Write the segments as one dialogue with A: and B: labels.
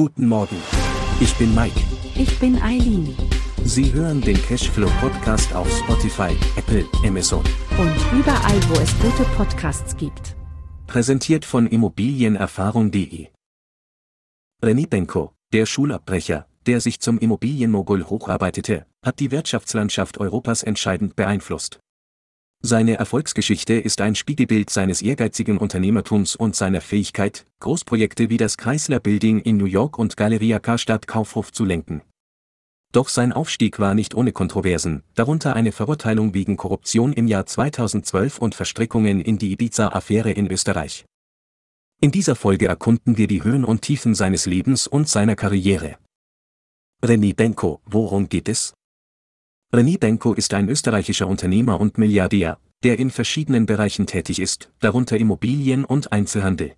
A: Guten Morgen. Ich bin Mike.
B: Ich bin Eileen.
A: Sie hören den Cashflow Podcast auf Spotify, Apple, Amazon.
B: Und überall, wo es gute Podcasts gibt.
A: Präsentiert von Immobilienerfahrung.de. René Benko, der Schulabbrecher, der sich zum Immobilienmogul hocharbeitete, hat die Wirtschaftslandschaft Europas entscheidend beeinflusst. Seine Erfolgsgeschichte ist ein Spiegelbild seines ehrgeizigen Unternehmertums und seiner Fähigkeit, Großprojekte wie das Chrysler Building in New York und Galeria Karstadt Kaufhof zu lenken. Doch sein Aufstieg war nicht ohne Kontroversen, darunter eine Verurteilung wegen Korruption im Jahr 2012 und Verstrickungen in die Ibiza-Affäre in Österreich. In dieser Folge erkunden wir die Höhen und Tiefen seines Lebens und seiner Karriere. René Benko, worum geht es? René Benko ist ein österreichischer Unternehmer und Milliardär, der in verschiedenen Bereichen tätig ist, darunter Immobilien und Einzelhandel.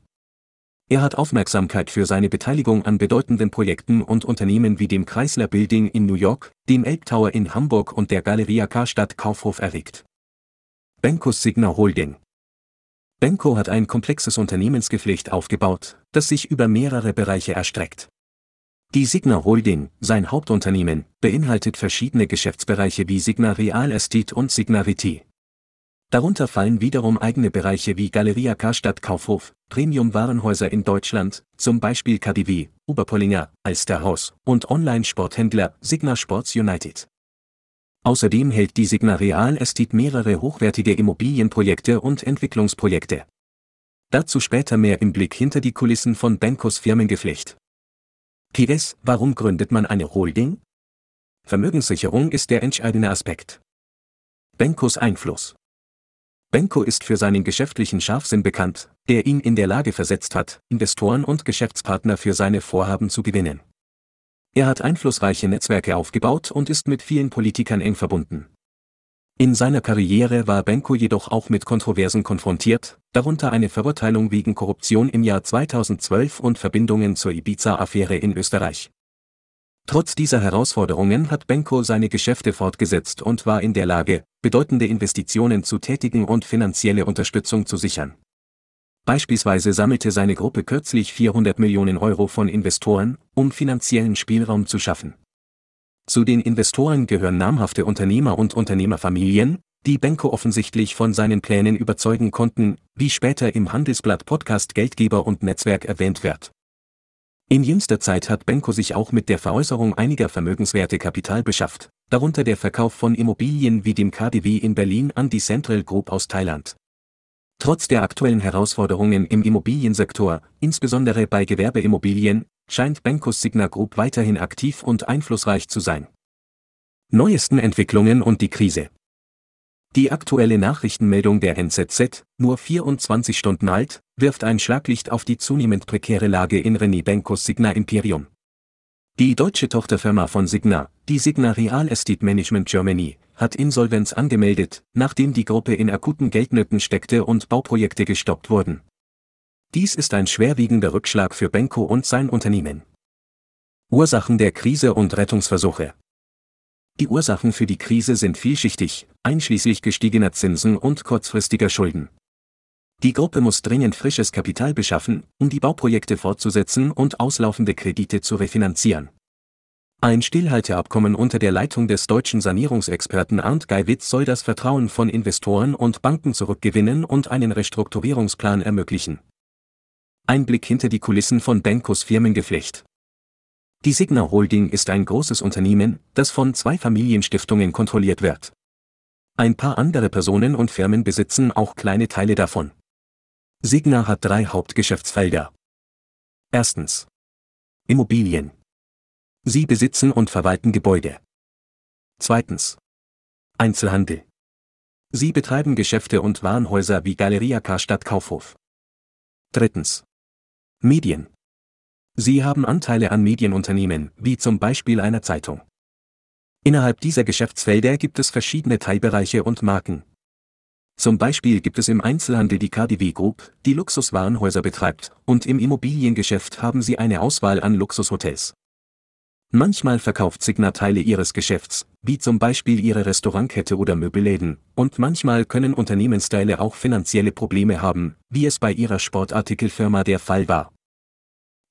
A: Er hat Aufmerksamkeit für seine Beteiligung an bedeutenden Projekten und Unternehmen wie dem Chrysler Building in New York, dem Elbtower in Hamburg und der Galeria Karstadt Kaufhof erregt. Benkos Signa Holding Benko hat ein komplexes Unternehmensgeflecht aufgebaut, das sich über mehrere Bereiche erstreckt. Die Signa Holding, sein Hauptunternehmen, beinhaltet verschiedene Geschäftsbereiche wie Signa Real Estate und Signa Viti. Darunter fallen wiederum eigene Bereiche wie Galeria Karstadt Kaufhof, Premium-Warenhäuser in Deutschland, zum Beispiel KDW, Oberpollinger, Alsterhaus und Online-Sporthändler Signa Sports United. Außerdem hält die Signa Real Estate mehrere hochwertige Immobilienprojekte und Entwicklungsprojekte. Dazu später mehr im Blick hinter die Kulissen von Benkos Firmengeflecht. PS, warum gründet man eine Holding? Vermögenssicherung ist der entscheidende Aspekt. Benkos Einfluss. Benko ist für seinen geschäftlichen Scharfsinn bekannt, der ihn in der Lage versetzt hat, Investoren und Geschäftspartner für seine Vorhaben zu gewinnen. Er hat einflussreiche Netzwerke aufgebaut und ist mit vielen Politikern eng verbunden. In seiner Karriere war Benko jedoch auch mit Kontroversen konfrontiert, darunter eine Verurteilung wegen Korruption im Jahr 2012 und Verbindungen zur Ibiza-Affäre in Österreich. Trotz dieser Herausforderungen hat Benko seine Geschäfte fortgesetzt und war in der Lage, bedeutende Investitionen zu tätigen und finanzielle Unterstützung zu sichern. Beispielsweise sammelte seine Gruppe kürzlich 400 Millionen Euro von Investoren, um finanziellen Spielraum zu schaffen. Zu den Investoren gehören namhafte Unternehmer und Unternehmerfamilien, die Benko offensichtlich von seinen Plänen überzeugen konnten, wie später im Handelsblatt Podcast Geldgeber und Netzwerk erwähnt wird. In jüngster Zeit hat Benko sich auch mit der Veräußerung einiger Vermögenswerte Kapital beschafft, darunter der Verkauf von Immobilien wie dem KDW in Berlin an die Central Group aus Thailand. Trotz der aktuellen Herausforderungen im Immobiliensektor, insbesondere bei Gewerbeimmobilien, scheint Benkos Signa Group weiterhin aktiv und einflussreich zu sein. Neuesten Entwicklungen und die Krise. Die aktuelle Nachrichtenmeldung der NZZ, nur 24 Stunden alt, wirft ein Schlaglicht auf die zunehmend prekäre Lage in René Benkos Signa Imperium. Die deutsche Tochterfirma von Signa, die Signa Real Estate Management Germany, hat Insolvenz angemeldet, nachdem die Gruppe in akuten Geldnöten steckte und Bauprojekte gestoppt wurden. Dies ist ein schwerwiegender Rückschlag für Benko und sein Unternehmen. Ursachen der Krise und Rettungsversuche. Die Ursachen für die Krise sind vielschichtig, einschließlich gestiegener Zinsen und kurzfristiger Schulden. Die Gruppe muss dringend frisches Kapital beschaffen, um die Bauprojekte fortzusetzen und auslaufende Kredite zu refinanzieren. Ein Stillhalteabkommen unter der Leitung des deutschen Sanierungsexperten Arndt Geiwitz soll das Vertrauen von Investoren und Banken zurückgewinnen und einen Restrukturierungsplan ermöglichen. Ein Blick hinter die Kulissen von Benkos Firmengeflecht. Die Signa Holding ist ein großes Unternehmen, das von zwei Familienstiftungen kontrolliert wird. Ein paar andere Personen und Firmen besitzen auch kleine Teile davon. Signa hat drei Hauptgeschäftsfelder. Erstens. Immobilien. Sie besitzen und verwalten Gebäude. Zweitens. Einzelhandel. Sie betreiben Geschäfte und Warenhäuser wie Galeria Karstadt Kaufhof. Drittens. Medien. Sie haben Anteile an Medienunternehmen, wie zum Beispiel einer Zeitung. Innerhalb dieser Geschäftsfelder gibt es verschiedene Teilbereiche und Marken. Zum Beispiel gibt es im Einzelhandel die KDW Group, die Luxuswarenhäuser betreibt, und im Immobiliengeschäft haben sie eine Auswahl an Luxushotels. Manchmal verkauft Signa Teile ihres Geschäfts, wie zum Beispiel ihre Restaurantkette oder Möbelläden, und manchmal können Unternehmensteile auch finanzielle Probleme haben, wie es bei ihrer Sportartikelfirma der Fall war.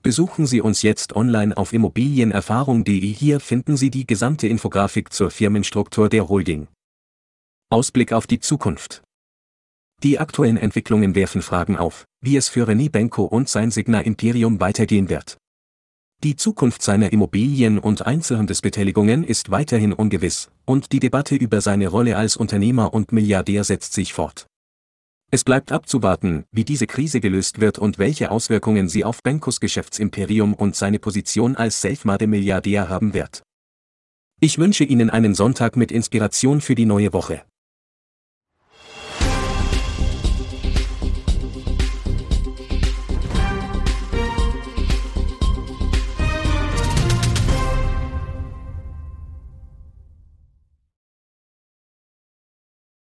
A: Besuchen Sie uns jetzt online auf immobilienerfahrung.de. Hier finden Sie die gesamte Infografik zur Firmenstruktur der Holding. Ausblick auf die Zukunft. Die aktuellen Entwicklungen werfen Fragen auf, wie es für René Benko und sein Signa Imperium weitergehen wird. Die Zukunft seiner Immobilien- und Einzelhandelsbeteiligungen ist weiterhin ungewiss, und die Debatte über seine Rolle als Unternehmer und Milliardär setzt sich fort. Es bleibt abzuwarten, wie diese Krise gelöst wird und welche Auswirkungen sie auf Benkos Geschäftsimperium und seine Position als Selfmade-Milliardär haben wird. Ich wünsche Ihnen einen Sonntag mit Inspiration für die neue Woche.